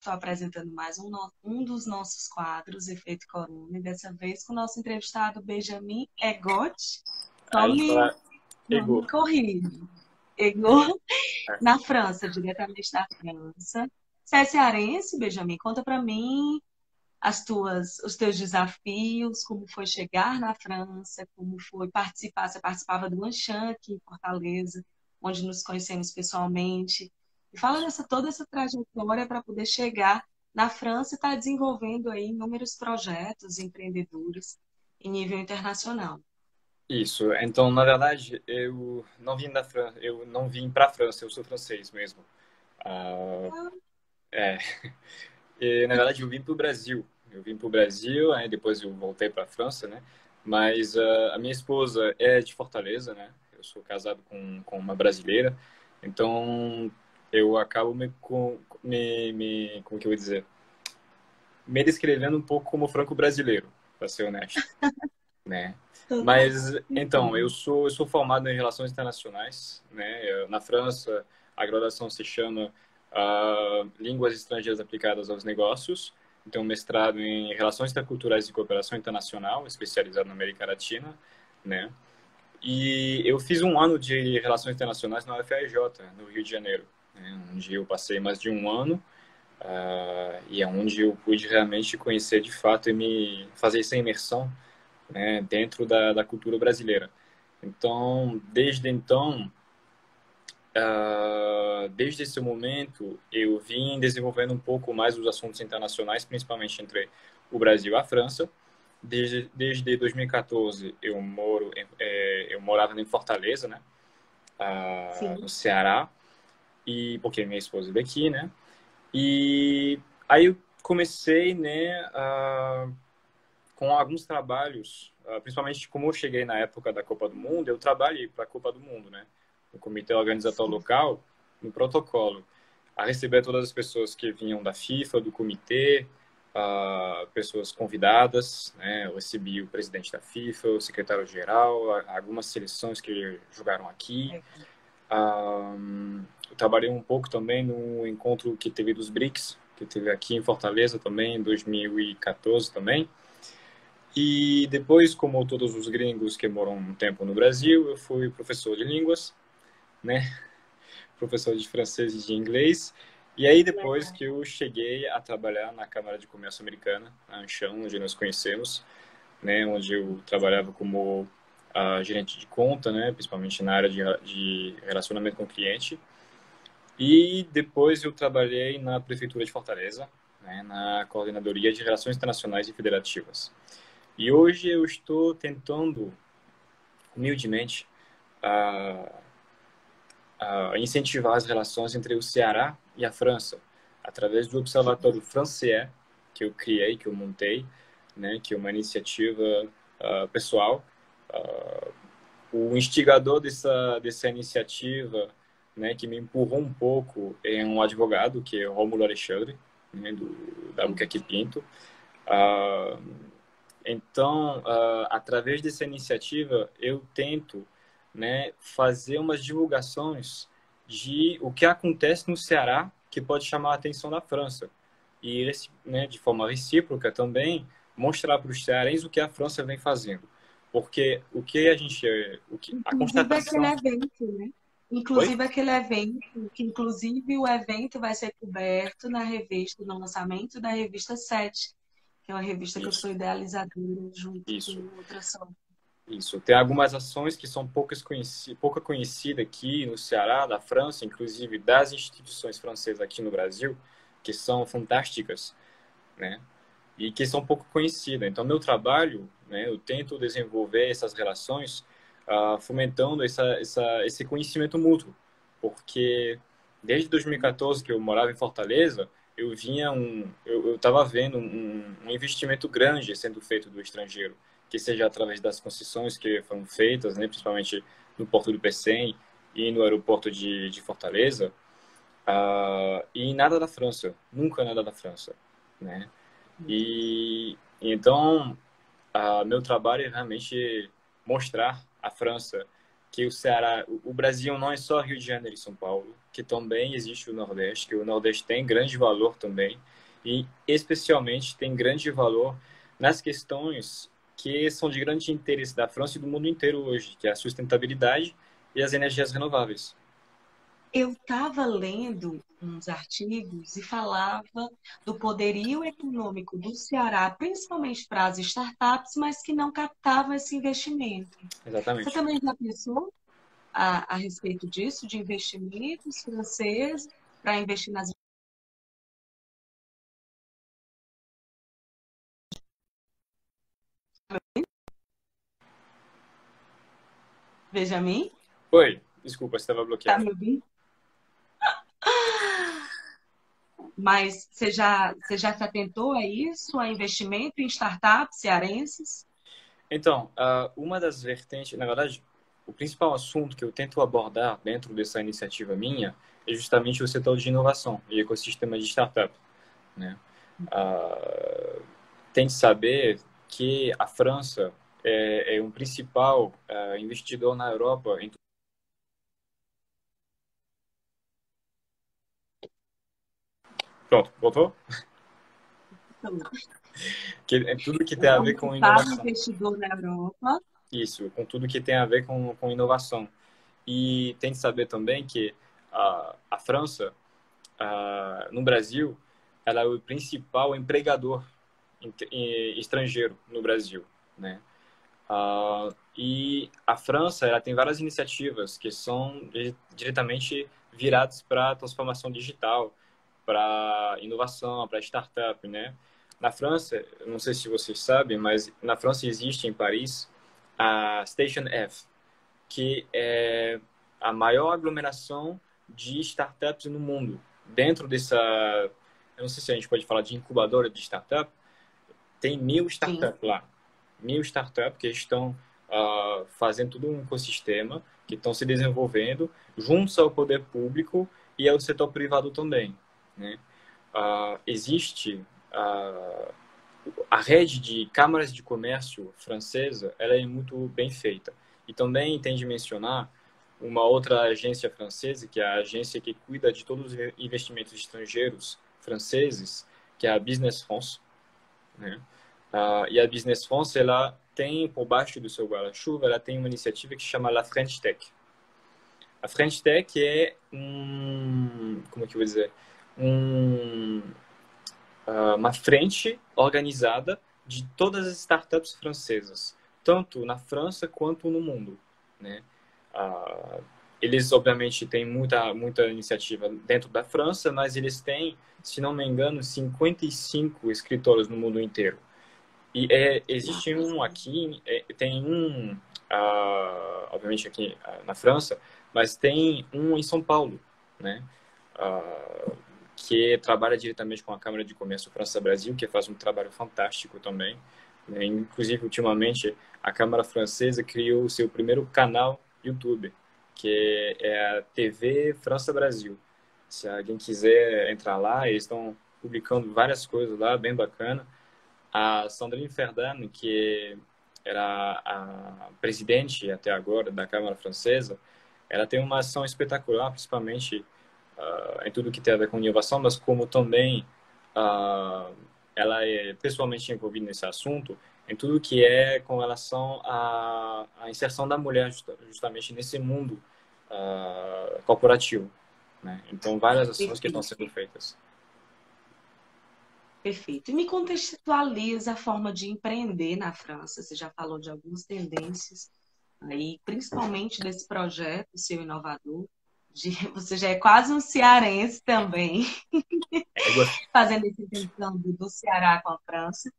estou apresentando mais um, um dos nossos quadros, Efeito Corona, e dessa vez com o nosso entrevistado Benjamin Egot. Nome corrido. Egot, na França, diretamente da França. Você é cearense, Benjamin? Conta para mim as tuas, os teus desafios, como foi chegar na França, como foi participar. Você participava do Anchan aqui em Fortaleza, onde nos conhecemos pessoalmente. Fala dessa toda essa trajetória para poder chegar na França e estar tá desenvolvendo aí inúmeros projetos empreendedores em nível internacional. Isso. Então, na verdade, eu não vim da França, eu não vim para a França, eu sou francês mesmo. Ah. É. E, na verdade, eu vim para o Brasil. Eu vim para o Brasil, aí depois eu voltei para a França, né? Mas uh, a minha esposa é de Fortaleza, né? Eu sou casado com, com uma brasileira. Então, eu acabo me, com, me, me como que eu vou dizer, me descrevendo um pouco como franco-brasileiro, para ser honesto, né? Mas então eu sou eu sou formado em relações internacionais, né? Na França a graduação se chama uh, línguas estrangeiras aplicadas aos negócios. Então mestrado em relações interculturais e cooperação internacional, especializado na América Latina, né? E eu fiz um ano de relações internacionais na UFRJ, no Rio de Janeiro né, onde eu passei mais de um ano uh, e é onde eu pude realmente conhecer de fato e me fazer essa imersão né, dentro da, da cultura brasileira. Então, desde então, uh, desde esse momento, eu vim desenvolvendo um pouco mais os assuntos internacionais, principalmente entre o Brasil e a França. Desde, desde 2014, eu moro, é, eu morava em Fortaleza, né, uh, no Ceará e porque minha esposa é daqui, né? E aí eu comecei, né, uh, com alguns trabalhos, uh, principalmente como eu cheguei na época da Copa do Mundo, eu trabalhei para a Copa do Mundo, né? No comitê organizatório local, no protocolo, a receber todas as pessoas que vinham da FIFA, do comitê, uh, pessoas convidadas, né? Eu recebi o presidente da FIFA, o secretário-geral, algumas seleções que jogaram aqui. Um, eu trabalhei um pouco também no encontro que teve dos BRICS, que teve aqui em Fortaleza também, em 2014 também. E depois, como todos os gringos que moram um tempo no Brasil, eu fui professor de línguas, né? Professor de francês e de inglês. E aí, depois que eu cheguei a trabalhar na Câmara de Comércio Americana, a Anchão, onde nós conhecemos, né? Onde eu trabalhava como uh, gerente de conta, né? Principalmente na área de, de relacionamento com o cliente. E depois eu trabalhei na Prefeitura de Fortaleza, né, na Coordenadoria de Relações Internacionais e Federativas. E hoje eu estou tentando, humildemente, a, a incentivar as relações entre o Ceará e a França, através do Observatório Francais, que eu criei, que eu montei, né, que é uma iniciativa uh, pessoal. Uh, o instigador dessa, dessa iniciativa né, que me empurrou um pouco é um advogado, que é Rômulo Alexandre, né, do, da Pinto. Uh, então, uh, através dessa iniciativa, eu tento né, fazer umas divulgações de o que acontece no Ceará que pode chamar a atenção da França. E, né, de forma recíproca também, mostrar para os cearenses o que a França vem fazendo. Porque o que a gente... O que, a constatação... evento, né? Inclusive Oi? aquele evento, que inclusive o evento vai ser coberto na revista, no lançamento da revista 7, que é uma revista Isso. que eu sou idealizadora junto Isso. com outra ação. Isso. Tem algumas ações que são poucas conheci pouca conhecidas aqui no Ceará, na França, inclusive das instituições francesas aqui no Brasil, que são fantásticas, né? E que são pouco conhecidas. Então, meu trabalho, né, eu tento desenvolver essas relações uh, fomentando essa, essa, esse conhecimento mútuo, porque desde 2014 que eu morava em Fortaleza, eu vinha um, eu estava vendo um, um, investimento grande sendo feito do estrangeiro, que seja através das concessões que foram feitas, né, principalmente no porto do Pecém e no aeroporto de, de Fortaleza, uh, e nada da França, nunca nada da França, né? E, então, meu trabalho é realmente mostrar a França, que o Ceará, o Brasil não é só Rio de Janeiro e São Paulo, que também existe o Nordeste, que o Nordeste tem grande valor também, e especialmente tem grande valor nas questões que são de grande interesse da França e do mundo inteiro hoje, que é a sustentabilidade e as energias renováveis. Eu estava lendo uns artigos e falava do poderio econômico do Ceará, principalmente para as startups, mas que não captavam esse investimento. Exatamente. Você também já pensou a, a respeito disso, de investimentos franceses para investir nas Benjamin? Oi, desculpa, você estava bloqueado. Tá me ouvindo? Mas você já, você já se atentou a isso, a investimento em startups cearenses? Então, uma das vertentes, na verdade, o principal assunto que eu tento abordar dentro dessa iniciativa minha é justamente o setor de inovação e ecossistema de startup. Né? Uh, tem que saber que a França é, é um principal uh, investidor na Europa em Pronto, voltou? que, é tudo que tem a ver com inovação. investidor na Europa. Isso, com tudo que tem a ver com, com inovação. E tem que saber também que a, a França, a, no Brasil, ela é o principal empregador estrangeiro no Brasil, né? Uh, e a França ela tem várias iniciativas que são diretamente viradas para a transformação digital, para inovação, para startup, né? Na França, não sei se vocês sabem, mas na França existe em Paris a Station F, que é a maior aglomeração de startups no mundo. Dentro dessa, eu não sei se a gente pode falar de incubadora de startup, tem mil startups Sim. lá mil startups que estão uh, fazendo todo um ecossistema, que estão se desenvolvendo juntos ao poder público e ao setor privado também. Né? Uh, existe uh, a rede de câmaras de comércio francesa, ela é muito bem feita. E também tem de mencionar uma outra agência francesa, que é a agência que cuida de todos os investimentos estrangeiros franceses, que é a Business France. Né? Uh, e a Business France, ela tem, por baixo do seu guarda-chuva, ela tem uma iniciativa que se chama La French Tech. A French Tech é um, como é que eu vou dizer, um, uh, uma frente organizada de todas as startups francesas, tanto na França quanto no mundo, né? Uh, eles obviamente têm muita muita iniciativa dentro da França, mas eles têm, se não me engano, 55 escritórios no mundo inteiro. E é, existe um aqui, é, tem um, uh, obviamente aqui uh, na França, mas tem um em São Paulo, né? Uh, que trabalha diretamente com a Câmara de Comércio França-Brasil, que faz um trabalho fantástico também. Né? Inclusive, ultimamente, a Câmara Francesa criou o seu primeiro canal YouTube, que é a TV França-Brasil. Se alguém quiser entrar lá, eles estão publicando várias coisas lá, bem bacana. A Sandrine Ferdinand, que era a presidente até agora da Câmara Francesa, ela tem uma ação espetacular, principalmente uh, em tudo que tem a ver com inovação, mas como também uh, ela é pessoalmente envolvida nesse assunto, em tudo que é com relação à, à inserção da mulher justamente nesse mundo uh, corporativo. Né? Então, várias ações que estão sendo feitas. Perfeito. E me contextualiza a forma de empreender na França. Você já falou de algumas tendências aí, principalmente desse projeto seu inovador. Você já é quase um cearense também, fazendo essa intenção do Ceará com a França.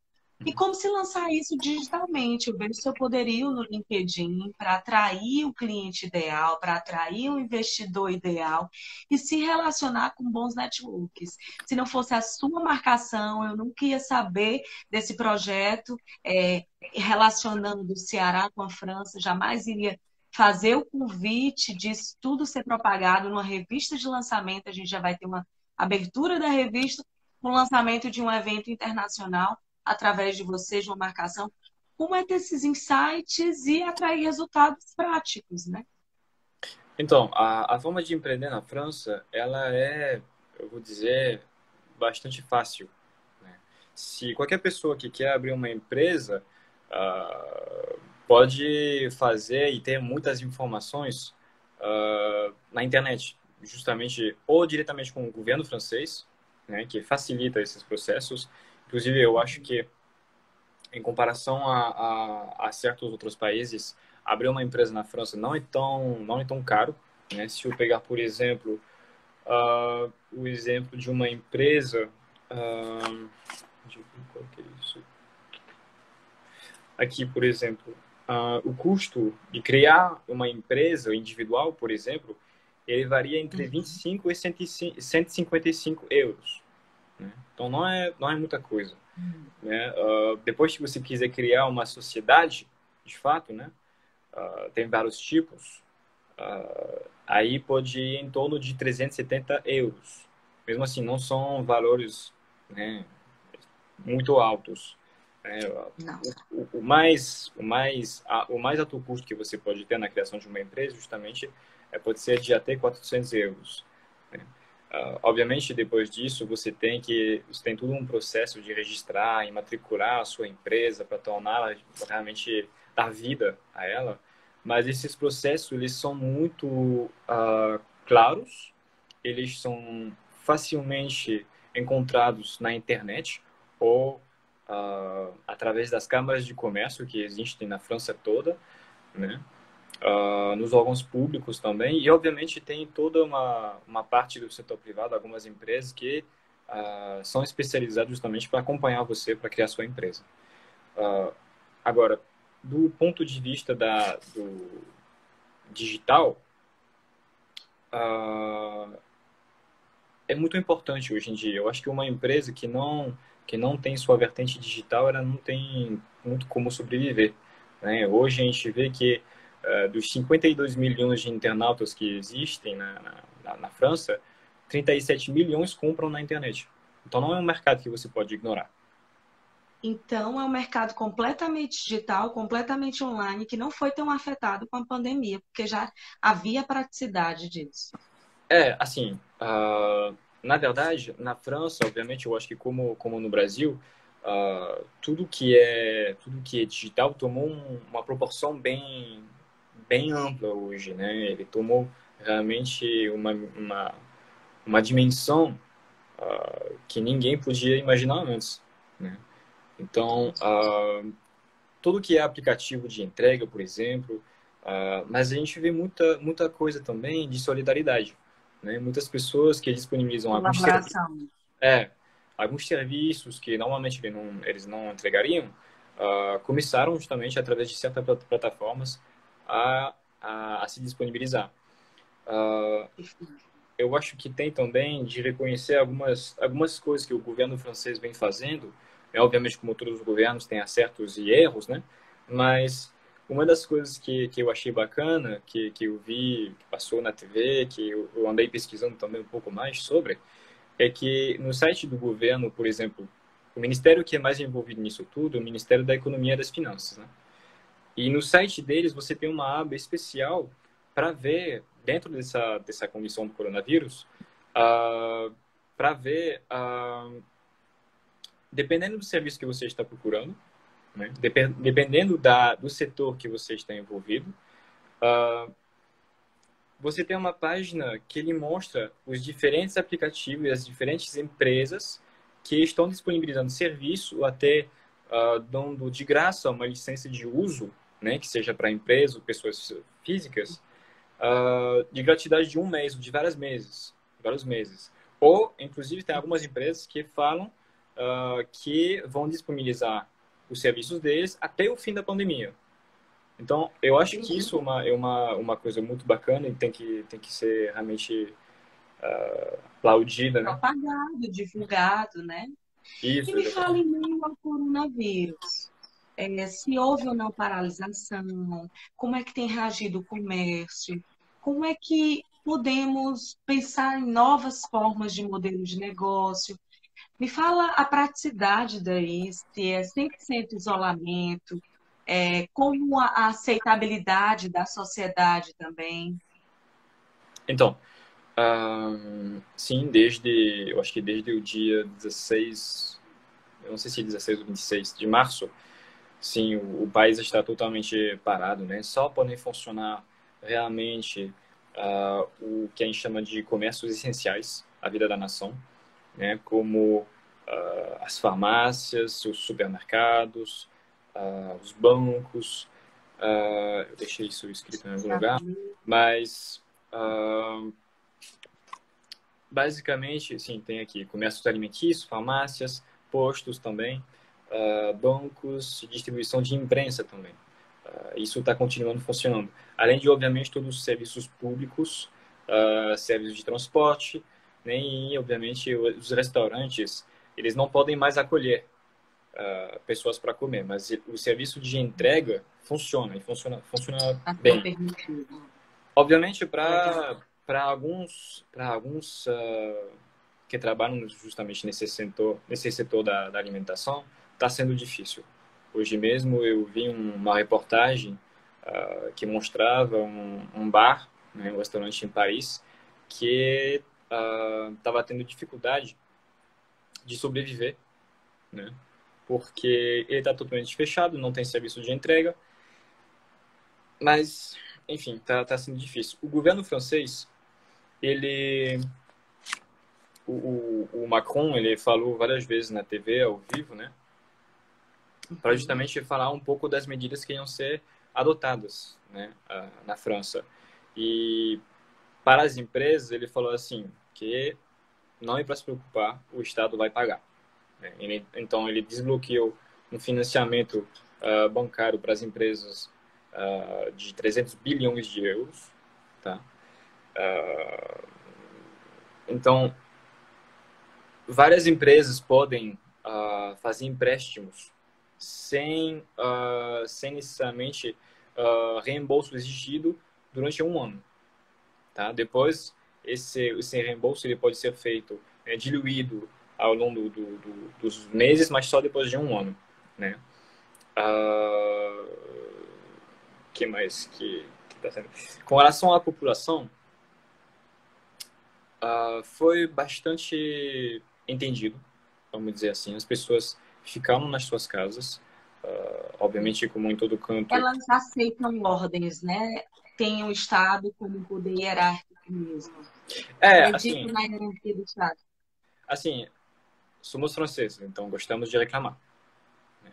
E como se lançar isso digitalmente? Eu vejo seu poderio no LinkedIn para atrair o cliente ideal, para atrair o investidor ideal e se relacionar com bons networks. Se não fosse a sua marcação, eu nunca ia saber desse projeto é, relacionando o Ceará com a França, jamais iria fazer o convite disso tudo ser propagado numa revista de lançamento. A gente já vai ter uma abertura da revista o lançamento de um evento internacional através de vocês, de uma marcação, como é ter esses insights e atrair resultados práticos, né? Então, a, a forma de empreender na França, ela é, eu vou dizer, bastante fácil. Né? Se qualquer pessoa que quer abrir uma empresa uh, pode fazer e ter muitas informações uh, na internet, justamente ou diretamente com o governo francês, né, que facilita esses processos. Inclusive, eu acho que em comparação a, a, a, certos outros países, abrir uma empresa na França não é tão, não é tão caro. Né? Se eu pegar, por exemplo, uh, o exemplo de uma empresa. Uh, qual que é isso? Aqui, por exemplo, uh, o custo de criar uma empresa individual, por exemplo, ele varia entre 25 uhum. e 155 euros. Né? Então não é, não é muita coisa. Uhum. Né? Uh, depois que você quiser criar uma sociedade, de fato, né? Uh, tem vários tipos, uh, aí pode ir em torno de 370 euros. Mesmo assim, não são valores né, muito altos. Né? O, o, mais, o, mais, a, o mais alto custo que você pode ter na criação de uma empresa, justamente, é, pode ser de até 400 euros. Né? Uh, obviamente, depois disso, você tem que você tem todo um processo de registrar e matricular a sua empresa para torná-la realmente dar vida a ela. Mas esses processos eles são muito uh, claros, eles são facilmente encontrados na internet ou uh, através das câmaras de comércio que existem na França toda, né? uh, nos órgãos públicos também. E, obviamente, tem toda uma, uma parte do setor privado, algumas empresas que uh, são especializadas justamente para acompanhar você para criar sua empresa. Uh, agora, do ponto de vista da, do digital, é muito importante hoje em dia. Eu acho que uma empresa que não que não tem sua vertente digital, ela não tem muito como sobreviver. Né? Hoje a gente vê que uh, dos 52 milhões de internautas que existem na, na, na, França, 37 milhões compram na internet. Então não é um mercado que você pode ignorar. Então é um mercado completamente digital, completamente online, que não foi tão afetado com a pandemia, porque já havia praticidade disso. É, assim, uh, na verdade, na França, obviamente, eu acho que como, como no Brasil, uh, tudo que é tudo que é digital tomou um, uma proporção bem bem ampla hoje, né? Ele tomou realmente uma, uma, uma dimensão uh, que ninguém podia imaginar antes, né? Então, uh, tudo que é aplicativo de entrega, por exemplo, mas a gente vê muita, muita coisa também de solidariedade, né? Muitas pessoas que disponibilizam alguns serviços, é, alguns serviços que normalmente eles não, eles não entregariam, começaram justamente através de certas plataformas a, a, a se disponibilizar. Uh, eu acho que tem também de reconhecer algumas, algumas coisas que o governo francês vem fazendo. É, obviamente, como todos os governos, tem acertos e erros, né? Mas uma das coisas que, que eu achei bacana, que, que eu vi, que passou na TV, que eu, andei pesquisando também um pouco mais sobre, é que no site do governo, por exemplo, o ministério que é mais envolvido nisso tudo é o Ministério da Economia e das Finanças, né? E no site deles você tem uma aba especial para ver, dentro dessa, dessa comissão do coronavírus, uh, para ver, uh, dependendo do serviço que você está procurando, né, dependendo da, do setor que você está envolvido, uh, você tem uma página que ele mostra os diferentes aplicativos e as diferentes empresas que estão disponibilizando serviço ou até uh, dando de graça uma licença de uso né, que seja para empresa ou pessoas físicas, uh, de gratuidade de um mês ou de vários meses, vários meses. Ou, inclusive, tem algumas empresas que falam uh, que vão disponibilizar os serviços deles até o fim da pandemia. Então, eu acho que isso é uma, é uma, uma coisa muito bacana e tem que, tem que ser realmente uh, aplaudida, né? Propagado, divulgado, né? Isso, e me fala em meio ao coronavírus é, se houve ou não paralisação, como é que tem reagido o comércio, como é que podemos pensar em novas formas de modelo de negócio. Me fala a praticidade daí, se é 100% isolamento, é, como a aceitabilidade da sociedade também. Então, sim, desde, eu acho que desde o dia 16, eu não sei se 16 ou 26 de março, sim, o, o país está totalmente parado, né? Só podem funcionar realmente uh, o que a gente chama de comércios essenciais à vida da nação, né? Como uh, as farmácias, os supermercados, uh, os bancos. eu deixei isso escrito em algum lugar, mas basicamente, sim, tem aqui comércios alimentícios, farmácias, postos também, uh, bancos, distribuição de imprensa também. Uh, isso está continuando funcionando. Além de, obviamente, todos os serviços públicos, uh, serviços de transporte, nem, obviamente, os restaurantes, eles não podem mais acolher pessoas para comer, mas o serviço de entrega funciona, e funciona, funciona tá bem. Obviamente, para para alguns, para alguns uh, que trabalham justamente nesse setor, nesse setor da, da alimentação, está sendo difícil. Hoje mesmo eu vi uma reportagem uh, que mostrava um, um bar, né, um restaurante em Paris, que estava uh, tendo dificuldade de sobreviver, né? Porque ele está totalmente fechado, não tem serviço de entrega, mas enfim, está tá sendo difícil. O governo francês ele o, o, o, Macron ele falou várias vezes na TV ao vivo, né, para justamente falar um pouco das medidas que iam ser adotadas, né, na França. E para as empresas ele falou assim que não é para se preocupar, o Estado vai pagar. Né? Ele, então ele desbloqueou um financiamento uh, bancário para as empresas uh, de 300 bilhões de euros, tá? Uh, então, várias empresas podem fazer empréstimos sem, sem necessariamente reembolso exigido durante um ano. Tá? Depois, esse, esse reembolso ele pode ser feito, é, diluído ao longo do, do, dos meses, mas só depois de um ano. Né? que mais que, que tá sendo? Com relação à população, uh, foi bastante entendido, vamos dizer assim. As pessoas ficaram nas suas casas, uh, obviamente, como em todo canto. Elas aceitam ordens, né? Tem o Estado como poder hierárquico mesmo. É, assim, na hierarquia do Estado. Assim, somos franceses, então gostamos de reclamar. Né?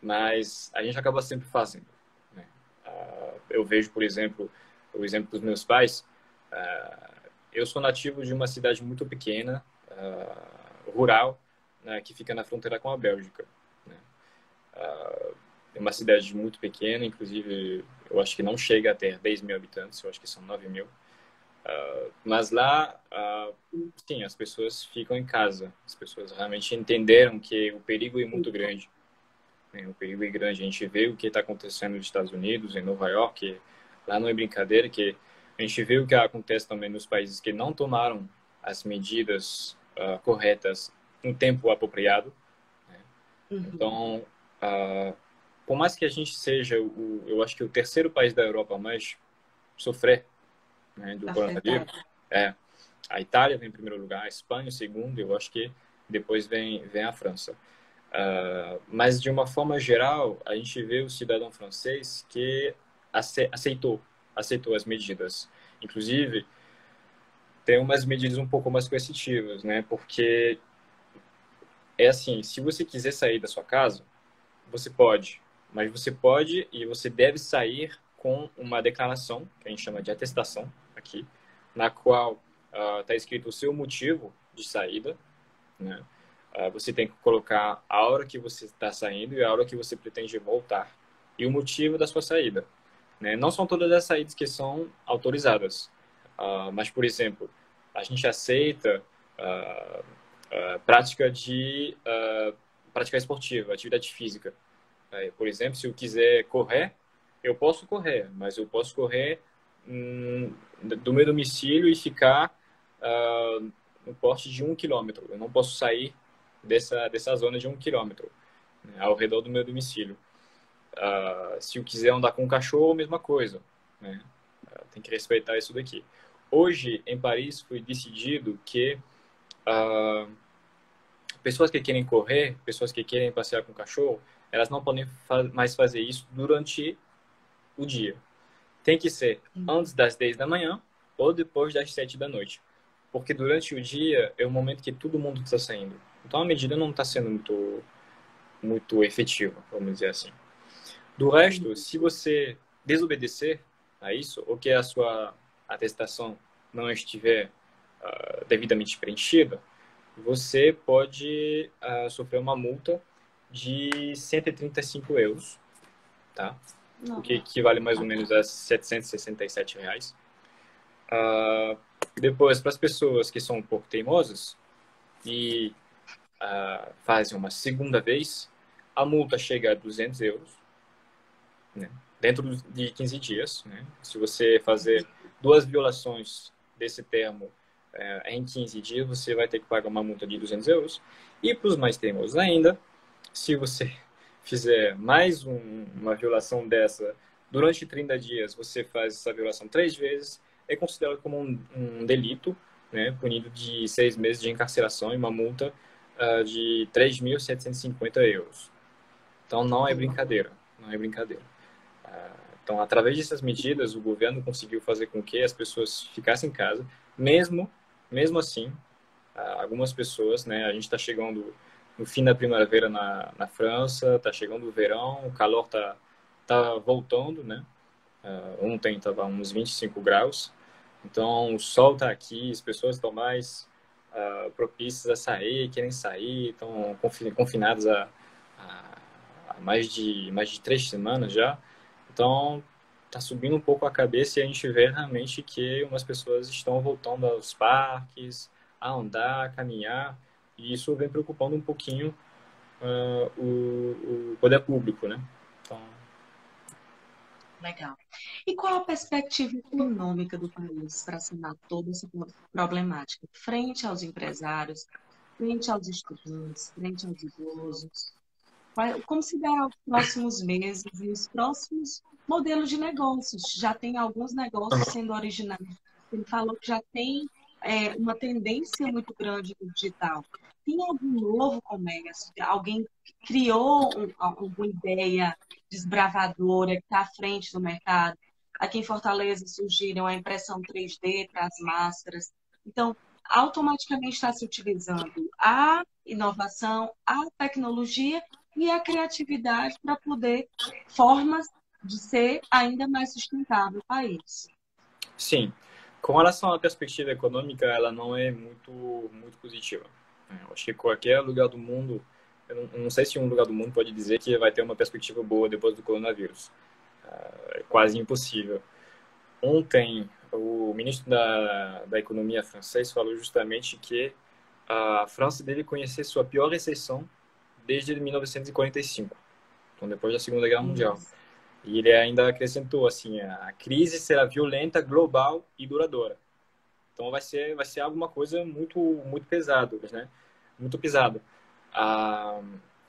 Mas a gente acaba sempre fazendo. Né? Uh, eu vejo, por exemplo, o exemplo dos meus pais. Uh, eu sou nativo de uma cidade muito pequena, uh, rural, né, que fica na fronteira com a Bélgica. Né? É uma cidade muito pequena, inclusive eu acho que não chega a ter 10 mil habitantes, eu acho que são 9 mil. Uh, mas lá, uh, sim, as pessoas ficam em casa. As pessoas realmente entenderam que o perigo é muito grande. Né? O perigo é grande. A gente vê o que está acontecendo nos Estados Unidos, em Nova York. Lá não é brincadeira que a gente vê o que acontece também nos países que não tomaram as medidas uh, corretas em tempo apropriado. Né? Uhum. Então, por mais que a gente seja, o, eu acho que o terceiro país da Europa mais sofrer né, do coronavírus, é, a Itália vem em primeiro lugar, a Espanha em segundo, eu acho que depois vem, vem a França. Uh, mas, de uma forma geral, a gente vê o cidadão francês que aceitou aceitou as medidas. Inclusive, tem umas medidas um pouco mais coercitivas, né? Porque é assim, se você quiser sair da sua casa, você pode, mas você pode e você deve sair com uma declaração, que a gente chama de atestação aqui, na qual está uh, escrito o seu motivo de saída, né? Uh, você tem que colocar a hora que você está saindo e a hora que você pretende voltar e o motivo da sua saída. Né? Não são todas as saídas que são autorizadas, uh, mas, por exemplo, a gente aceita prática de prática esportiva, atividade física. por exemplo, se eu quiser correr, eu posso correr, mas eu posso correr do meu domicílio e ficar no porte de um quilômetro. Eu não posso sair dessa, dessa zona de um quilômetro né, ao redor do meu domicílio. Uh, se eu quiser andar com um cachorro, mesma coisa. Né? Uh, tem que respeitar isso daqui. hoje, em Paris, foi decidido que uh, pessoas que querem correr, pessoas que querem passear com cachorro, elas não podem fa mais fazer isso durante o dia. Tem que ser antes das 10 da manhã ou depois das 7 da noite. Porque durante o dia é o momento que todo mundo está saindo. Então a medida não está sendo muito, muito efetiva, vamos dizer assim. Do resto, se você desobedecer a isso, ou que a sua atestação não estiver uh, devidamente preenchida, você pode uh, sofrer uma multa de 135 euros, tá? O que equivale mais ou menos a 767 reais. Uh, depois, para as pessoas que são um pouco teimosas e uh, fazem uma segunda vez, a multa chega a 200 euros, né? dentro de 15 dias. Né? Se você fazer duas violações desse termo uh, em 15 dias, você vai ter que pagar uma multa de 200 euros. E para os mais teimosos ainda, se você fizer mais um, uma violação dessa durante 30 dias, você faz essa violação três vezes, é considerado como um, um delito, né, punido de seis meses de encarceração e uma multa uh, de 3.750 euros. Então não é brincadeira, não é brincadeira. Uh, então, através dessas medidas, o governo conseguiu fazer com que as pessoas ficassem em casa, mesmo, mesmo assim, uh, algumas pessoas, né, a gente está chegando no fim da primavera na, na França, está chegando o verão, o calor está tá voltando, né? Uh, ontem estava uns 25 graus, então o sol está aqui, as pessoas estão mais uh, propícias a sair, querem sair, estão confinadas a, a, mais de mais de três semanas já. Então está subindo um pouco a cabeça e a gente vê realmente que umas pessoas estão voltando aos parques, a andar, a caminhar. E isso vem preocupando um pouquinho uh, o, o, poder público, né? Então... Legal. E qual a perspectiva econômica do país para sanar toda essa problemática? Frente aos empresários, frente aos estudantes, frente aos idosos? Como se dá os próximos meses e os próximos modelos de negócios? Já tem alguns negócios sendo originados. Ele falou que já tem é, uma tendência muito grande do digital. Tem algum novo comércio? Alguém criou um, alguma ideia desbravadora que está à frente do mercado? Aqui em Fortaleza surgiram a impressão 3D para as máscaras. Então, automaticamente está se utilizando a inovação, a tecnologia e a criatividade para poder formas de ser ainda mais sustentável o país. Sim. Com relação à perspectiva econômica, ela não é muito, muito positiva. Eu acho que qualquer lugar do mundo, eu não, não, sei se um lugar do mundo pode dizer que vai ter uma perspectiva boa depois do coronavírus. É quase impossível. Ontem, o ministro da, da Economia francês falou justamente que a França deve conhecer sua pior recessão desde 1945, então depois da Segunda Guerra Mundial. E ele ainda acrescentou assim, a crise será violenta, global e duradoura. Então vai ser vai ser alguma coisa muito muito pesado, né? Muito pesado. A,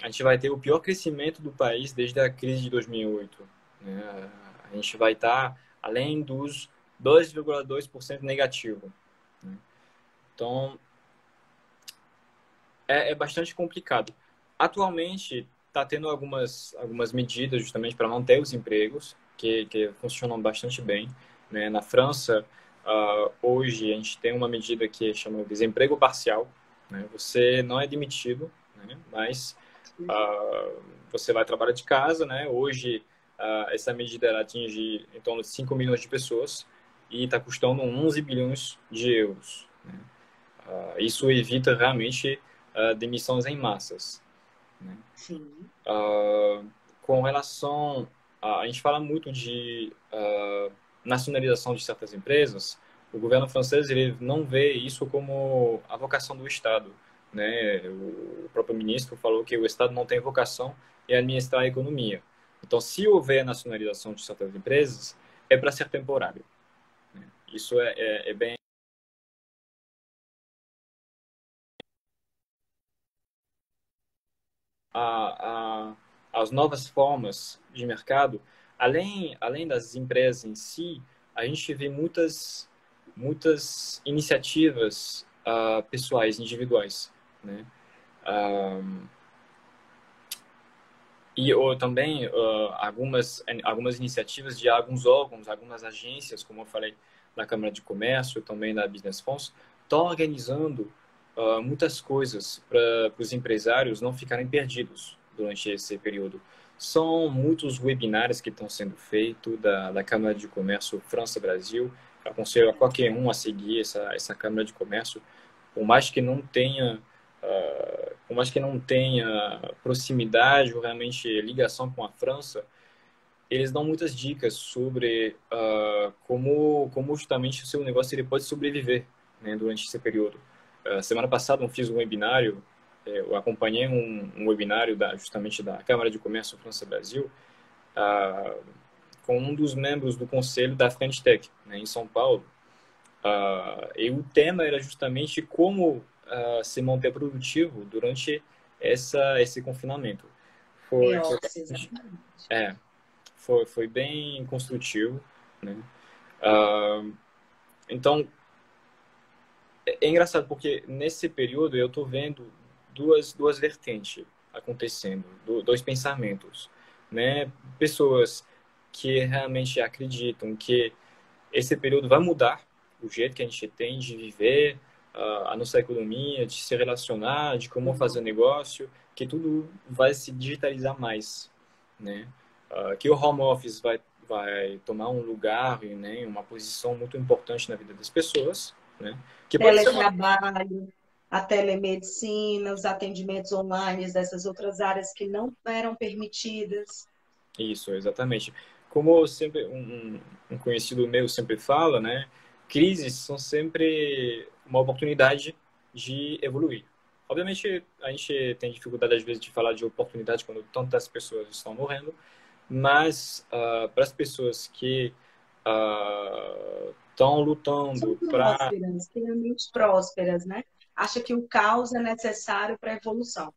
a gente vai ter o pior crescimento do país desde a crise de 2008. Né? A gente vai estar além dos 2,2% negativo. Né? Então é, é bastante complicado. Atualmente está tendo algumas, algumas medidas justamente para manter os empregos, que, que funcionam bastante bem. Né? Na França, uh, hoje, a gente tem uma medida que chama de desemprego parcial. Né? Você não é demitido, né? mas uh, você vai trabalhar de casa. Né? Hoje, uh, essa medida atinge em torno de 5 milhões de pessoas e está custando 11 bilhões de euros. Né? isso evita realmente demissões em massas. Né? Sim. Uh, com relação. A, a gente fala muito de uh, nacionalização de certas empresas. O governo francês ele não vê isso como a vocação do Estado. Né? O próprio ministro falou que o Estado não tem vocação em administrar a economia. Então, se houver nacionalização de certas empresas, é para ser temporário. Né? Isso é, é, é bem a, a, as novas formas de mercado, além, além das empresas em si, a gente vê muitas muitas iniciativas uh, pessoais, individuais, né? E ou também uh, algumas algumas iniciativas de alguns órgãos, algumas agências, como eu falei, da Câmara de Comércio, também da Business Funds, estão organizando uh, muitas coisas para os empresários não ficarem perdidos durante esse período. São muitos webinários que estão sendo feitos da, da Câmara de Comércio França-Brasil. Aconselho a qualquer um a seguir essa, essa Câmara de Comércio, por mais que não tenha uh, por mais que não tenha proximidade ou realmente ligação com a França, eles dão muitas dicas sobre uh, como, como justamente o seu negócio ele pode sobreviver né, durante esse período. Uh, semana passada eu fiz um webinário, eh, eu acompanhei um, um webinário da, justamente da Câmara de Comércio França-Brasil uh, com um dos membros do conselho da French Tech, né, em São Paulo. e o tema era justamente como se manter produtivo durante essa, esse confinamento. Foi, foi é, foi, foi bem construtivo, né? Uh, então, é, é engraçado porque nesse período eu estou vendo duas, duas vertentes acontecendo, dois pensamentos, né? Pessoas que realmente acreditam que esse período vai mudar o jeito que a gente tem de viver, a nossa economia, de se relacionar, de como fazer negócio, que tudo vai se digitalizar mais, né? Uh, que o home office vai vai tomar um lugar e né, uma posição muito importante na vida das pessoas, né? Que teletrabalho, uma... a telemedicina, os atendimentos online dessas outras áreas que não eram permitidas. Isso, exatamente. Como sempre um, um conhecido meu sempre fala, né? Crises são sempre uma oportunidade de evoluir. Obviamente, a gente tem dificuldade às vezes de falar de oportunidade quando tantas pessoas estão morrendo, mas uh, para as pessoas que estão uh, lutando para extremamente prósperas, né? Acha que o caos é necessário para a evolução.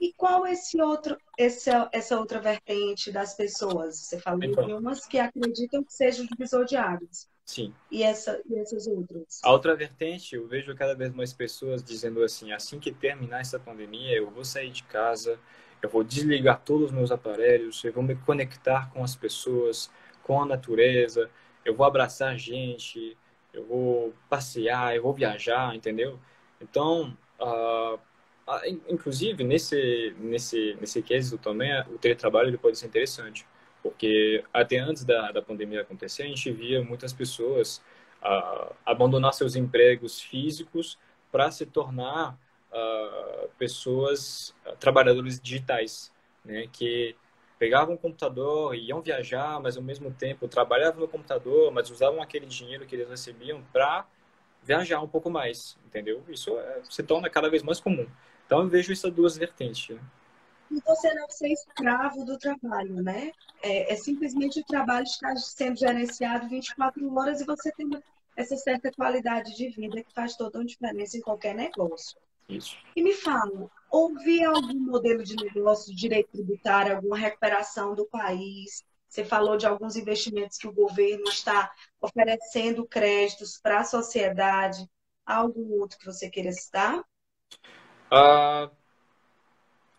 E qual esse outro, essa, essa outra vertente das pessoas? Você falou então, de umas que acreditam que seja o divisor de águas. Sim. E, essa, e essas outras? A outra vertente, eu vejo cada vez mais pessoas dizendo assim: assim que terminar essa pandemia, eu vou sair de casa, eu vou desligar todos os meus aparelhos, eu vou me conectar com as pessoas, com a natureza, eu vou abraçar gente, eu vou passear, eu vou viajar, entendeu? Então, uh, inclusive nesse nesse nesse quesito também, o teletrabalho ele pode ser interessante porque até antes da, da pandemia acontecer, a gente via muitas pessoas uh, abandonar seus empregos físicos para se tornar uh, pessoas, uh, trabalhadores digitais, né? Que pegavam o computador iam viajar, mas ao mesmo tempo trabalhavam no computador, mas usavam aquele dinheiro que eles recebiam para viajar um pouco mais, entendeu? Isso é, se torna cada vez mais comum. Então eu vejo essas duas vertentes. Né? e você não ser escravo do trabalho, né? É, é, simplesmente o trabalho estar sendo gerenciado 24 horas e você tem essa certa qualidade de vida que faz toda a diferença em qualquer negócio. Isso. E me fala, houve algum modelo de negócio de direito tributário, alguma recuperação do país? Você falou de alguns investimentos que o governo está oferecendo créditos para a sociedade. Algum outro que você queira citar? Uh,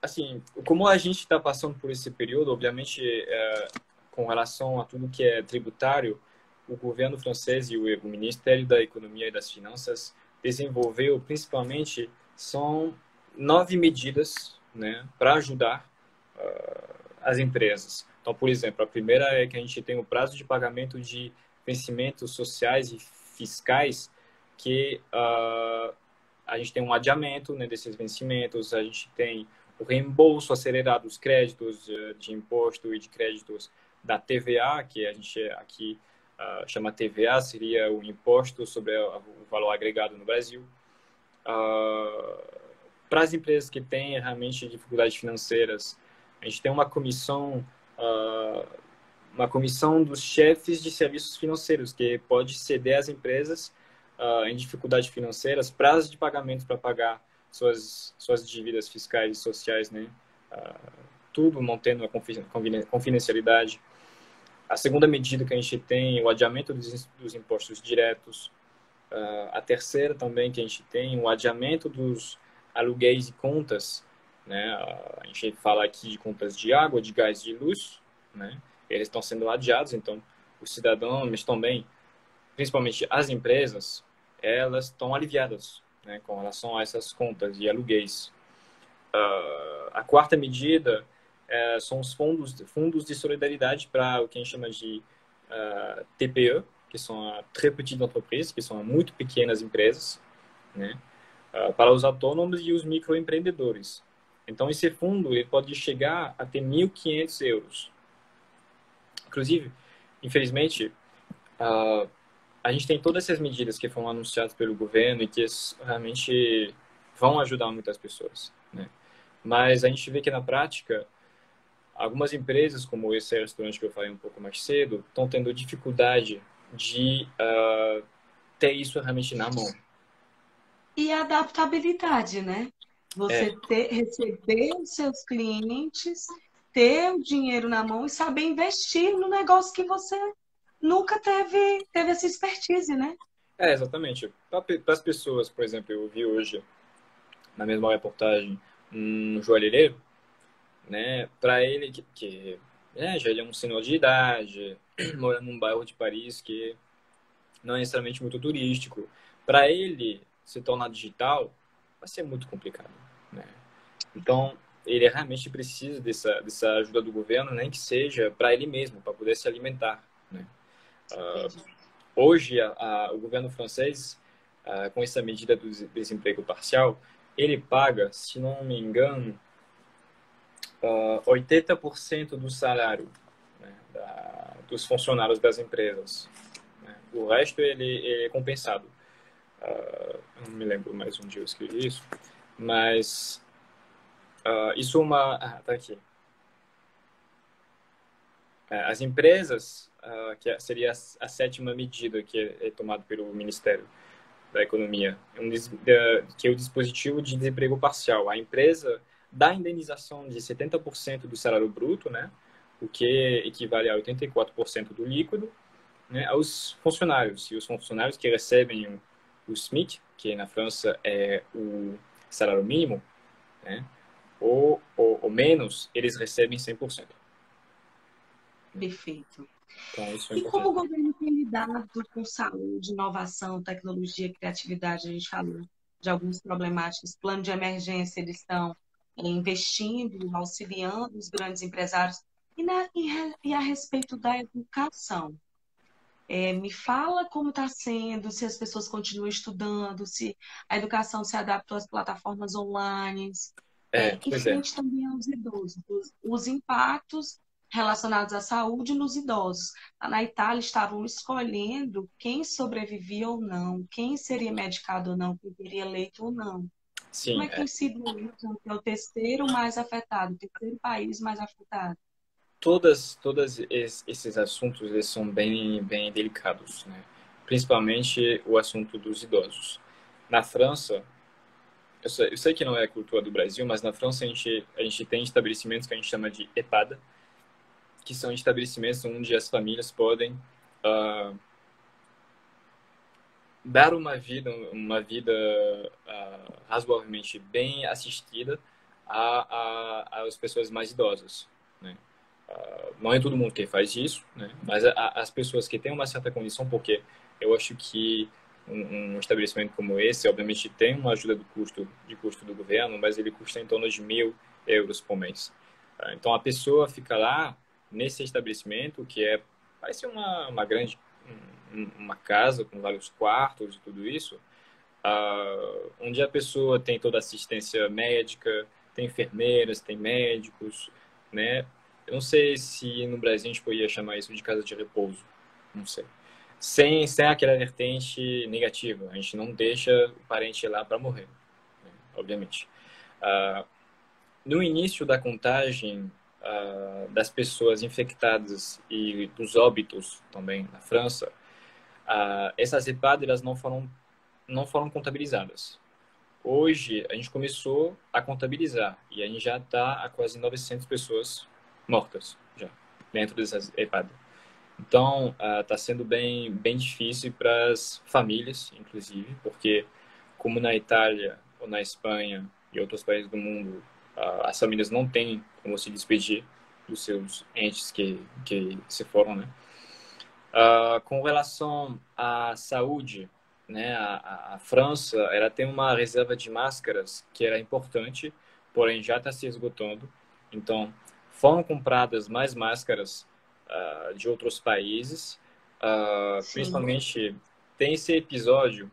assim, como a gente está passando por esse período, obviamente, é, com relação a tudo que é tributário, o governo francês e o, Ministério da Economia e das Finanças desenvolveu, principalmente, são nove medidas né, para ajudar uh, as empresas. Então, por exemplo, a primeira é que a gente tem o prazo de pagamento de vencimentos sociais e fiscais que uh, a gente tem um adiamento né, desses vencimentos, a gente tem o reembolso acelerado dos créditos de, de imposto e de créditos da TVA, que a gente aqui uh, chama TVA, seria o imposto sobre o valor agregado no Brasil. Uh, para as empresas que têm realmente dificuldades financeiras, a gente tem uma comissão, uma comissão dos chefes de serviços financeiros que pode ceder às empresas em dificuldades financeiras prazos de pagamento para pagar suas, suas dívidas fiscais e sociais, né? Uh, tudo mantendo a confidencialidade. A segunda medida que a gente tem é o adiamento dos, dos impostos diretos. A terceira também que a gente tem o adiamento dos aluguéis e contas, né? Uh, a gente fala aqui de contas de água, de gás, de luz, né? Eles estão sendo adiados, então os cidadãos também, principalmente as empresas, elas estão aliviadas, né? Com relação a essas contas e aluguéis. Uh, a quarta medida uh, são os fundos, fundos de solidariedade para o que a gente chama de TPE, que são a très petites entreprises, que são muito pequenas empresas, né? Uh, para os autônomos e os microempreendedores. Então, esse fundo ele pode chegar a ter 1.500 euros. Inclusive, infelizmente, uh, a gente tem todas essas medidas que foram anunciadas pelo governo e que realmente vão ajudar muitas pessoas. Né? Mas a gente vê que, na prática, algumas empresas, como esse restaurante que eu falei um pouco mais cedo, estão tendo dificuldade de uh, ter isso realmente na mão. E a adaptabilidade, né? Você é. ter, receber os seus clientes, ter o dinheiro na mão e saber investir no negócio que você nunca teve, teve essa expertise, né? É, exatamente. Para as pessoas, por exemplo, eu vi hoje na mesma reportagem um joalheiro, né? Para ele que, que é, já ele é um senhor de idade, mora num bairro de Paris que não é necessariamente muito turístico. Para ele se tornar digital, vai ser muito complicado. Né? Então, ele realmente precisa dessa, dessa ajuda do governo, nem que seja para ele mesmo, para poder se alimentar. Né? Uh, hoje, a, a, o governo francês, uh, com essa medida do desemprego parcial, ele paga, se não me engano, uh, ah, 80% do salário né, da, dos funcionários das empresas. Né? O resto ele, ele é compensado. Não me lembro mais onde eu escrevi isso, mas uh, isso é uma. Ah, tá aqui. É, as empresas, uh, que seria a, sétima medida que é, é tomada pelo Ministério da Economia, é um, que é o dispositivo de desemprego parcial. A empresa dá indenização de 70% do salário bruto, né? o que equivale a 84% do líquido, né? aos funcionários. E os funcionários que recebem o SMIC, que na França é o salário mínimo, né? ou, ou, ou menos, eles recebem 100%. Perfeito. Então, é e como o governo tem lidado com saúde, inovação, tecnologia, criatividade? A gente falou de algumas problemáticas. Plano de emergência, eles estão investindo, auxiliando os grandes empresários. E, na, e a respeito da educação, é, me fala como está sendo, se as pessoas continuam estudando, se a educação se adaptou às plataformas online. É, é, e é. frente é. também aos idosos, os, os, impactos relacionados à saúde nos idosos. Na Itália estavam escolhendo quem sobrevivia ou não, quem seria medicado ou não, quem teria leito ou não. Sim, Como é que é. tem sido isso? É o terceiro mais afetado, o terceiro país mais afetado. Todas, todos esses assuntos eles são bem, bem delicados, né? principalmente o assunto dos idosos. Na França, eu sei, eu sei, que não é a cultura do Brasil, mas na França a gente, a gente tem estabelecimentos que a gente chama de EPAD, que são estabelecimentos onde as famílias podem uh, dar uma vida, uma vida uh, razoavelmente bem assistida a, a, às pessoas mais idosas. Né? Uh, não é todo mundo que faz isso, né? mas a, as pessoas que têm uma certa condição, porque eu acho que um, um, estabelecimento como esse, obviamente, tem uma ajuda do custo, de custo do governo, mas ele custa em torno de mil euros por mês. Uh, então, a pessoa fica lá nesse estabelecimento, que é parece uma, uma grande uma casa com vários quartos e tudo isso, uh, onde a pessoa tem toda a assistência médica, tem enfermeiras, tem médicos, né? Eu não sei se no Brasil a gente poderia chamar isso de casa de repouso, não sei. Sem, sem aquela vertente negativa, a gente não deixa o parente lá para morrer, né? obviamente. Uh, no início da contagem uh, das pessoas infectadas e dos óbitos também na França, ah, essas EPAD elas não foram não foram contabilizadas. Hoje a gente começou a contabilizar e a gente já está a quase 900 pessoas mortas já dentro dessas EPAD. Então, está uh, sendo bem, bem difícil para as famílias, inclusive, porque, como na Itália ou na Espanha e outros países do mundo, uh, as famílias não têm como se despedir dos seus entes que, que se foram, né? Uh, com relação à saúde, né, a, a, França ela tem uma reserva de máscaras que era importante, porém já está se esgotando. Então, foram compradas mais máscaras uh, de outros países, uh, principalmente tem esse episódio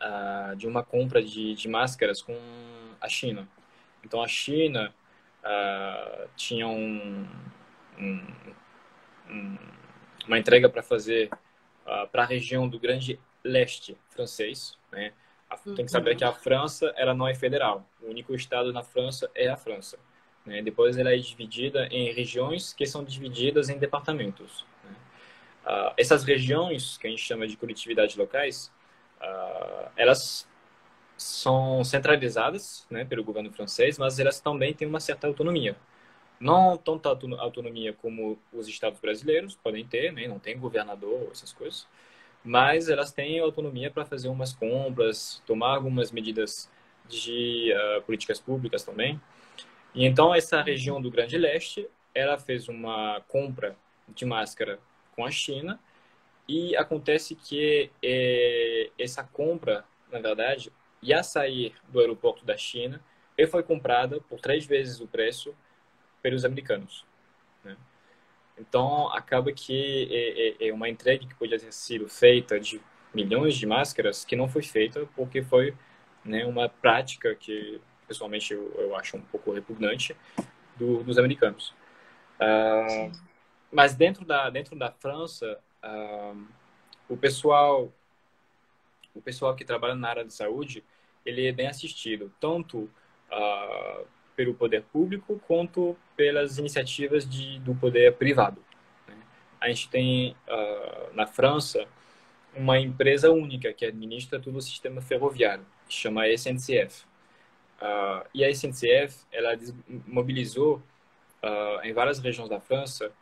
uh, de uma compra de, de máscaras com a China. Então, a China tinha um, um, um, uma entrega para fazer para a região do Grande Leste francês, né? Tem que saber que a França ela não é federal. O único estado na França é a França. Né? Depois ela é dividida em regiões que são divididas em departamentos. Né? Uh, essas regiões, que a gente chama de coletividades locais, uh, elas são centralizadas né, pelo governo francês, mas elas também têm uma certa autonomia. Não tanta autonomia como os estados brasileiros podem ter, né? não tem governador, essas coisas, mas elas têm autonomia para fazer umas compras, tomar algumas medidas de uh, políticas públicas também. E então essa região do Grande Leste, ela fez uma compra de máscara com a China e acontece que é, essa compra, na verdade, ia sair do aeroporto da China e foi comprada por três vezes o preço pelos americanos. Né? Então acaba que é, é, é uma entrega que podia ter sido feita de milhões de máscaras que não foi feita porque foi né, uma prática que pessoalmente eu, eu acho um pouco repugnante, do, dos americanos. Uh, mas dentro da, dentro da França, uh, o pessoal o pessoal que trabalha na área de saúde, ele é bem assistido, tanto uh, pelo poder público quanto pelas iniciativas de, do poder privado. Né? A gente tem na França uma empresa única que administra todo o sistema ferroviário, que chama SNCF. Uh, e a SNCF ela mobilizou uh, em várias regiões da França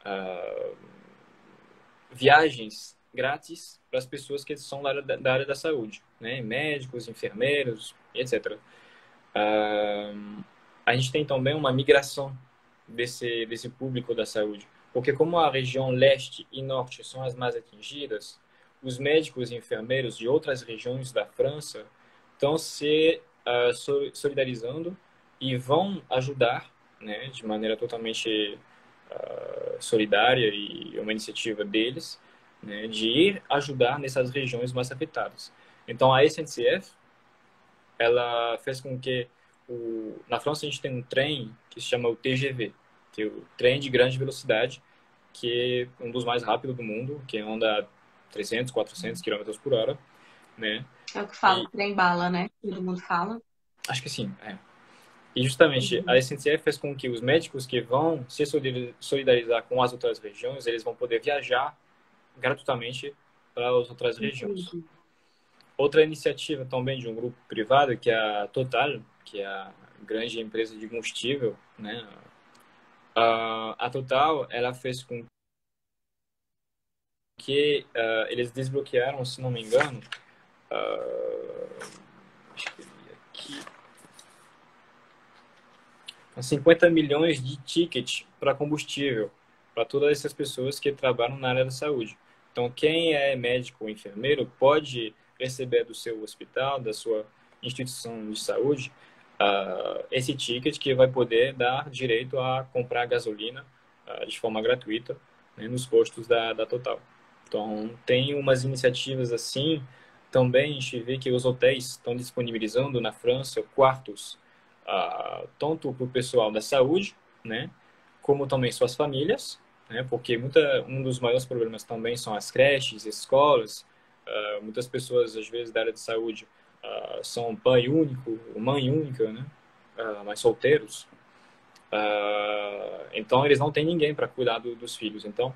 uh, viagens grátis para as pessoas que são da área da, da, área da saúde, né? médicos, enfermeiros, etc. a gente tem também uma migração desse desse público da saúde, porque como a região leste e norte são as mais atingidas, os médicos e enfermeiros de outras regiões da França estão se uh, solidarizando e vão ajudar, né, de maneira totalmente uh, solidária e uma iniciativa deles, né, de ir ajudar nessas regiões mais afetadas. Então a SNCF, ela fez com que o, na França a gente tem um trem que se chama o TGV, que é o trem de grande velocidade, que é um dos mais rápidos do mundo, que anda a 300, 400 km por hora, né? É o que fala, e... trem bala, né? Todo mundo fala. Acho que sim, é. E justamente uhum. a SNCF fez com que os médicos que vão se solidarizar com as outras regiões, eles vão poder viajar gratuitamente para as outras regiões. Uhum. Outra iniciativa também de um grupo privado, que é a Total, que é a grande empresa de combustível, né? a Total, ela fez com que uh, eles desbloquearam, se não me engano, uh, aqui, 50 milhões de tickets para combustível para todas essas pessoas que trabalham na área da saúde. Então, quem é médico ou enfermeiro pode receber do seu hospital, da sua instituição de saúde, uh, esse ticket que vai poder dar direito a comprar gasolina uh, de forma gratuita né, nos postos da, da Total. Então, tem umas iniciativas assim. Também a gente vê que os hotéis estão disponibilizando na França quartos, uh, tanto para o pessoal da saúde, né, como também suas famílias, né, porque muita, um dos maiores problemas também são as creches, escolas. Uh, muitas pessoas, às vezes, da área de saúde uh, são pai único, mãe única, né, mas solteiros. então, eles não têm ninguém para cuidar do, dos filhos. Então,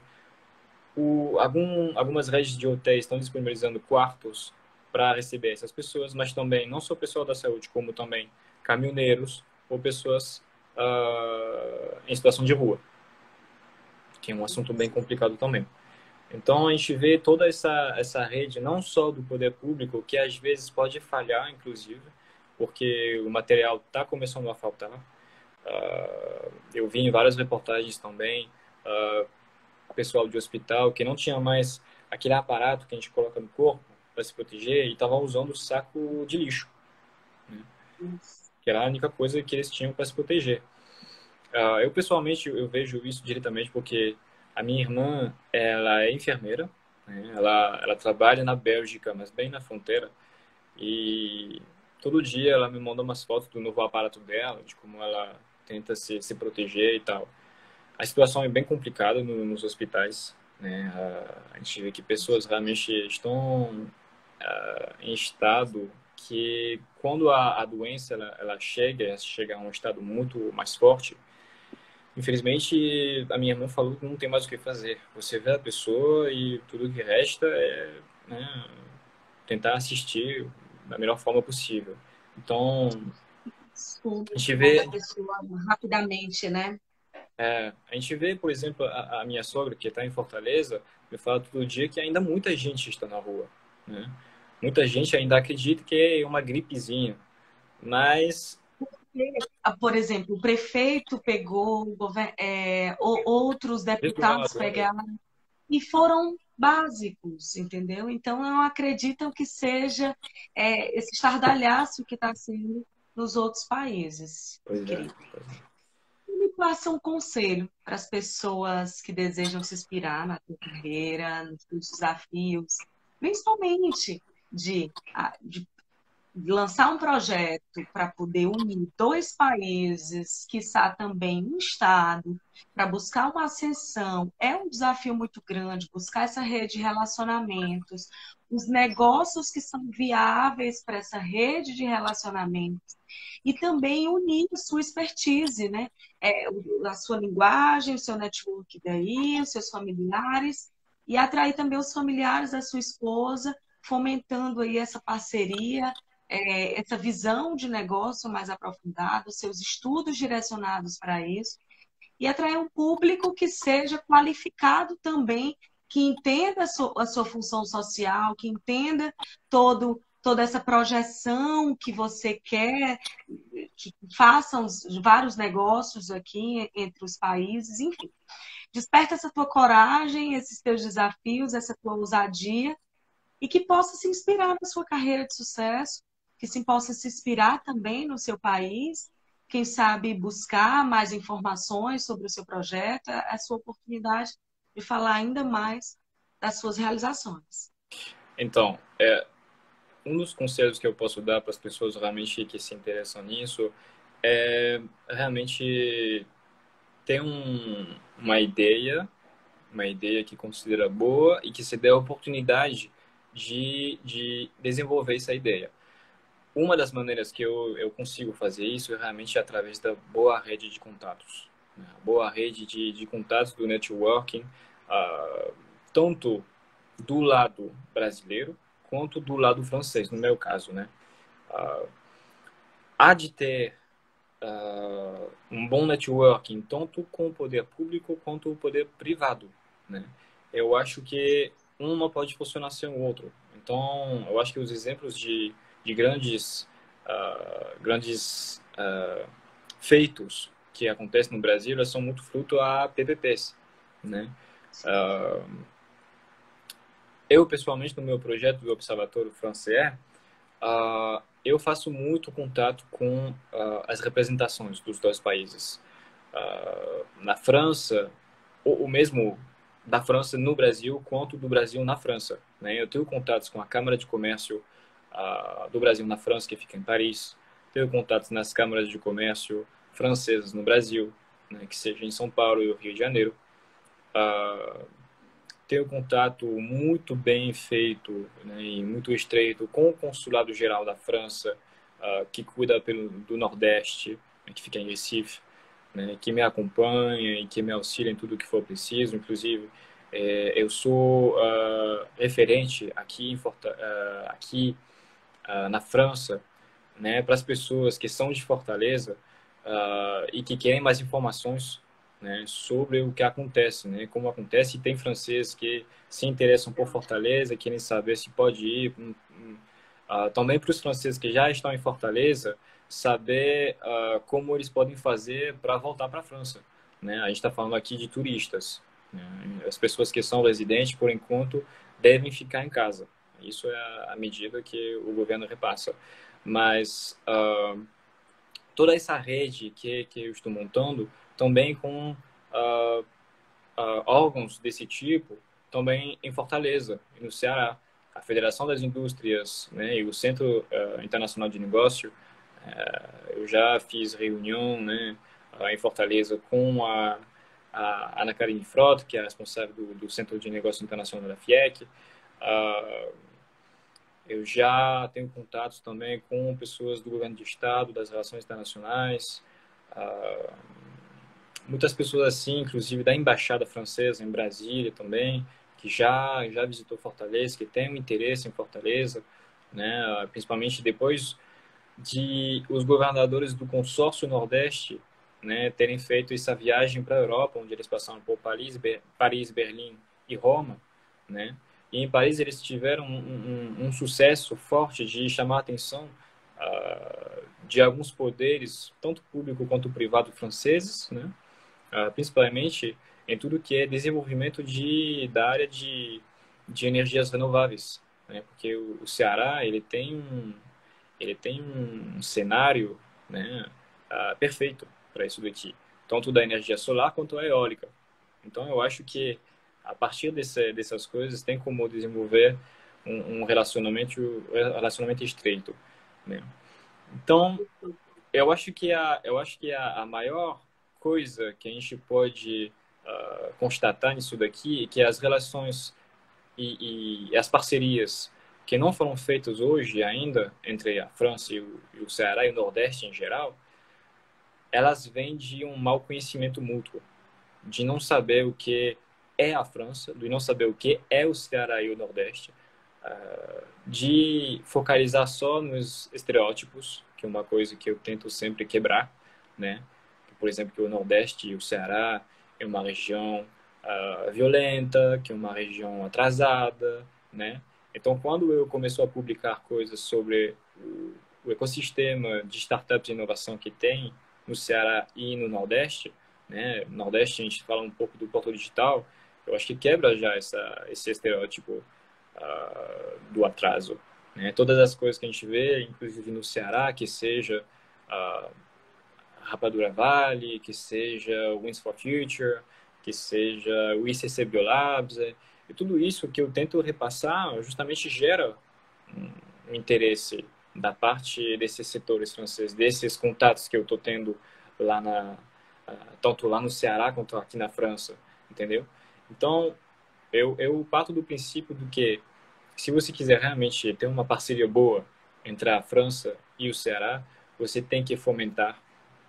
o, algum, algumas redes de hotéis estão disponibilizando quartos para receber essas pessoas, mas também não só pessoal da saúde, como também caminhoneiros ou pessoas uh, em situação de rua. que é um assunto bem complicado também. Então, a gente vê toda essa, essa rede, não só do poder público, que às vezes pode falhar, inclusive, porque o material está começando a faltar. Uh, eu vi em várias reportagens também, uh, pessoal de hospital que não tinha mais aquele aparato que a gente coloca no corpo para se proteger e estava usando o saco de lixo, né? que era a única coisa que eles tinham para se proteger. Uh, eu pessoalmente eu vejo isso diretamente porque a minha irmã ela é enfermeira, né? ela ela trabalha na Bélgica, mas bem na fronteira e todo dia ela me manda umas fotos do novo aparato dela, de como ela tenta se, se proteger e tal. A situação é bem complicada no, nos hospitais. Né? A, a, gente vê que pessoas realmente estão uh, em estado que quando a, a doença ela, ela chega, chega a um estado muito mais forte, infelizmente a minha irmã falou que não tem mais o que fazer. Você vê a pessoa e tudo que resta é né, tentar assistir da melhor forma possível. Então, a gente vê rapidamente, né? É, a gente vê, por exemplo, a, a minha sogra, que está em Fortaleza, me fala todo dia que ainda muita gente está na rua. Né? Muita gente ainda acredita que é uma gripezinha, mas... Por exemplo, o prefeito pegou, é, outros deputados né? pegaram e foram básicos, entendeu? Então, não acreditam que seja é, esse estardalhaço que está sendo nos outros países. Pois é, me passa um conselho para as pessoas que desejam se inspirar na tua carreira, nos teus desafios, principalmente de, de lançar um projeto para poder unir dois países, quiçá também um Estado, para buscar uma ascensão, é um desafio muito grande buscar essa rede de relacionamentos, os negócios que são viáveis para essa rede de relacionamentos e também unir sua expertise, né? É, a sua linguagem, o seu network daí, os seus familiares e atrair também os familiares da sua esposa, fomentando aí essa parceria, é, essa visão de negócio mais aprofundada, seus estudos direcionados para isso e atrair um público que seja qualificado também que entenda a sua, a sua função social, que entenda todo toda essa projeção que você quer, que façam vários negócios aqui entre os países, enfim. Desperta essa tua coragem, esses teus desafios, essa tua ousadia, e que possa se inspirar na sua carreira de sucesso, que se possa se inspirar também no seu país, quem sabe buscar mais informações sobre o seu projeto, é a sua oportunidade de falar ainda mais das suas realizações. Então, é, um dos conselhos que eu posso dar para as pessoas realmente que se interessam nisso é realmente ter um, uma ideia, uma ideia que considera boa e que se dê a oportunidade de, de desenvolver essa ideia. Uma das maneiras que eu, eu consigo fazer isso é realmente através da boa rede de contatos. Né? Boa rede de, de contatos do networking, uh, tanto do lado brasileiro quanto do lado francês, no meu caso, né? Uh, há de ter uh, um bom networking tanto com o poder público quanto o poder privado, né? Eu acho que uma pode funcionar sem o outro. Então, eu acho que os exemplos de, de grandes uh, grandes feitos que acontecem no Brasil são muito fruto a PPPs, né? Uh, eu, pessoalmente, no meu projeto do Observatório Francês, uh, eu faço muito contato com uh, as representações dos dois países. Uh, na França, ou, ou, mesmo da França no Brasil, quanto do Brasil na França. Né? Eu tenho contatos com a Câmara de Comércio do Brasil na França, que fica em Paris. Tenho contatos nas câmaras de comércio francesas no Brasil, né? que seja em São Paulo e Rio de Janeiro. Uh, um contato muito bem feito né, e muito estreito com o Consulado Geral da França, uh, que cuida pelo, do Nordeste, né, que fica em Recife, né, que me acompanha e que me auxilia em tudo que for preciso. Inclusive, é, eu sou uh, referente aqui, em Forta, uh, aqui na França né, para as pessoas que são de Fortaleza e que querem mais informações né, sobre o que acontece, né, como acontece. E tem franceses que se interessam por Fortaleza, querem saber se pode ir. Uh, também para os franceses que já estão em Fortaleza, saber uh, como eles podem fazer para voltar para a França. Né? A gente está falando aqui de turistas. Né? As pessoas que são residentes, por enquanto, devem ficar em casa. Isso é a medida que o governo repassa. Mas uh, toda essa rede que, que eu estou montando também com uh, órgãos desse tipo, também em Fortaleza, no Ceará. A Federação das Indústrias né, e o Centro Internacional de Negócio, eu já fiz reunião né, em Fortaleza com a, a Ana Karine Frota, que é responsável do, do Centro de Negócio Internacional da FIEC. eu já tenho contatos também com pessoas do governo de Estado, das relações internacionais, Uh, muitas pessoas assim, inclusive da embaixada francesa em Brasília também, que já já visitou Fortaleza, que tem um interesse em Fortaleza, né? Principalmente depois de os governadores do consórcio Nordeste, né, terem feito essa viagem para a Europa, onde eles passaram por Paris, Ber Paris, Berlim e Roma, né? E em Paris eles tiveram um, um, um sucesso forte de chamar a atenção uh, de alguns poderes, tanto público quanto privado franceses, né? uh, principalmente em tudo que é desenvolvimento de, da área de, de energias renováveis, né? porque o, o Ceará ele tem um, ele tem um cenário né, uh, perfeito para isso daqui, tanto da energia solar quanto a eólica. Então eu acho que a partir desse, dessas coisas tem como desenvolver um, um relacionamento relacionamento estreito. Né? Então eu acho que a eu acho que a, a maior coisa que a gente pode uh, constatar nisso daqui é que as relações e, e, as parcerias que não foram feitas hoje ainda entre a França e o, e o Ceará e o Nordeste em geral, elas vêm de um mau conhecimento mútuo, de não saber o que é a França, de não saber o que é o Ceará e o Nordeste, uh, de focalizar só nos estereótipos, que é uma coisa que eu tento sempre quebrar, né? por exemplo, que o Nordeste e o Ceará é uma região uh, violenta, que é uma região atrasada, né? Então, quando eu começou a publicar coisas sobre o, ecossistema de startups de inovação que tem no Ceará e no Nordeste, né? No Nordeste a gente fala um pouco do Porto Digital, eu acho que quebra já essa, esse estereótipo uh, do atraso. Né? Todas as coisas que a gente vê, inclusive no Ceará, que seja uh, Rapadura Vale, que seja o Wins for Future, que seja o ICC Biolabs. E tudo isso que eu tento repassar justamente gera um interesse da parte desses setores franceses, desses contatos que eu estou tendo lá na tanto lá no Ceará quanto aqui na França, entendeu? Então, eu, eu parto do princípio do que se você quiser realmente ter uma parceria boa entre a França e o Ceará, você tem que fomentar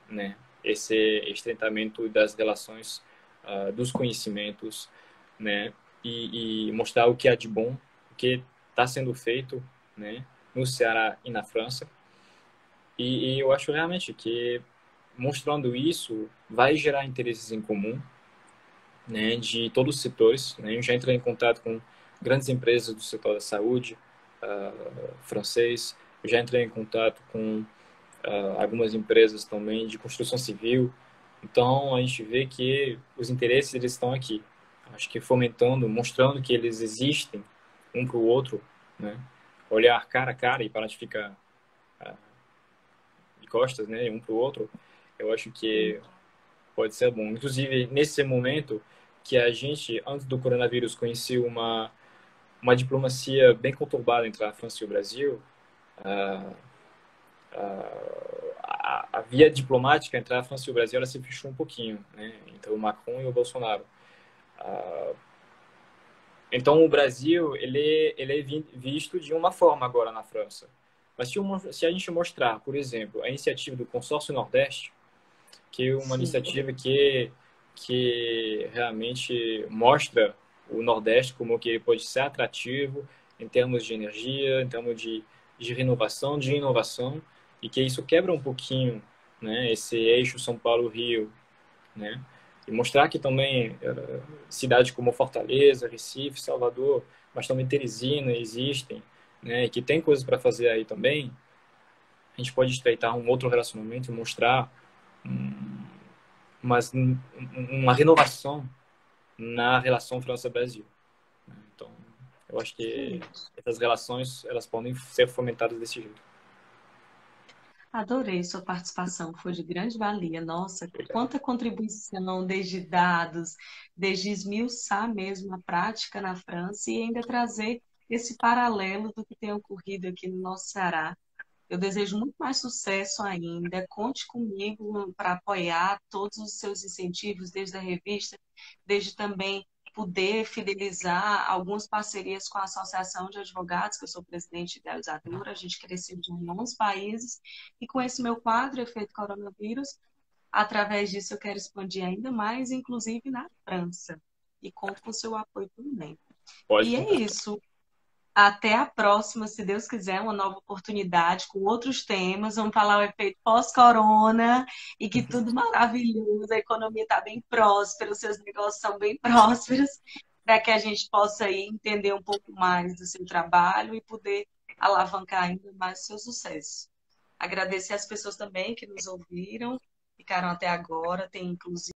né? Esse estreitamento das relações, uh, dos conhecimentos, né? E, e, mostrar o que há de bom, o que está sendo feito, né? No Ceará e na França. E, e eu acho realmente que mostrando isso vai gerar interesses em comum, né? De todos os setores. Né? Eu já entrei em contato com grandes empresas do setor da saúde uh, francês. Eu já entrei em contato com uh, algumas empresas também de construção civil. Então a gente vê que os interesses eles estão aqui. Acho que fomentando, mostrando que eles existem um para o outro, né? Olhar cara a cara e parar de ficar uh, de costas, né? Um para o outro. Eu acho que pode ser bom. Inclusive nesse momento que a gente antes do coronavírus conheceu uma uma diplomacia bem conturbada entre a França e o Brasil. Uh, a, a, via diplomática entre a França e o Brasil ela se fechou um pouquinho, né? entre o Macron e o Bolsonaro. Uh, então o Brasil ele ele é visto de uma forma agora na França. Mas se, uma, se a gente mostrar, por exemplo, a iniciativa do Consórcio Nordeste, que é uma Sim. iniciativa que que realmente mostra o Nordeste como que ele pode ser atrativo em termos de energia, em termos de, de renovação, de inovação, e que isso quebra um pouquinho né, esse eixo São Paulo-Rio, né? E mostrar que também eh, cidades como Fortaleza, Recife, Salvador, mas também Teresina existem, né, e que tem coisas para fazer aí também, a gente pode estreitar um outro relacionamento e mostrar um, mas uma renovação na relação França-Brasil. Né. Então, eu acho que essas relações elas podem ser fomentadas desse jeito. Adorei sua participação, foi de grande valia. Nossa, quanta contribuição desde dados, desde esmiuçar mesmo a prática na França e ainda trazer esse paralelo do que tem ocorrido aqui no nosso Ceará. Eu desejo muito mais sucesso ainda. Conte comigo para apoiar todos os seus incentivos, desde a revista, desde também poder fidelizar algumas parcerias com a Associação de Advogados, que eu sou presidente idealizadora, a gente cresceu de 11 países, e com esse meu quadro, Efeito Coronavírus, através disso eu quero expandir ainda mais, inclusive na França, e conto com o seu apoio também. Pode e é isso. Até a próxima, se Deus quiser, uma nova oportunidade com outros temas. Vamos falar o efeito pós-corona e que tudo maravilhoso, a economia está bem próspera, os seus negócios são bem prósperos, para que a gente possa aí entender um pouco mais do seu trabalho e poder alavancar ainda mais o seu sucesso. Agradecer às pessoas também que nos ouviram, ficaram até agora, tem inclusive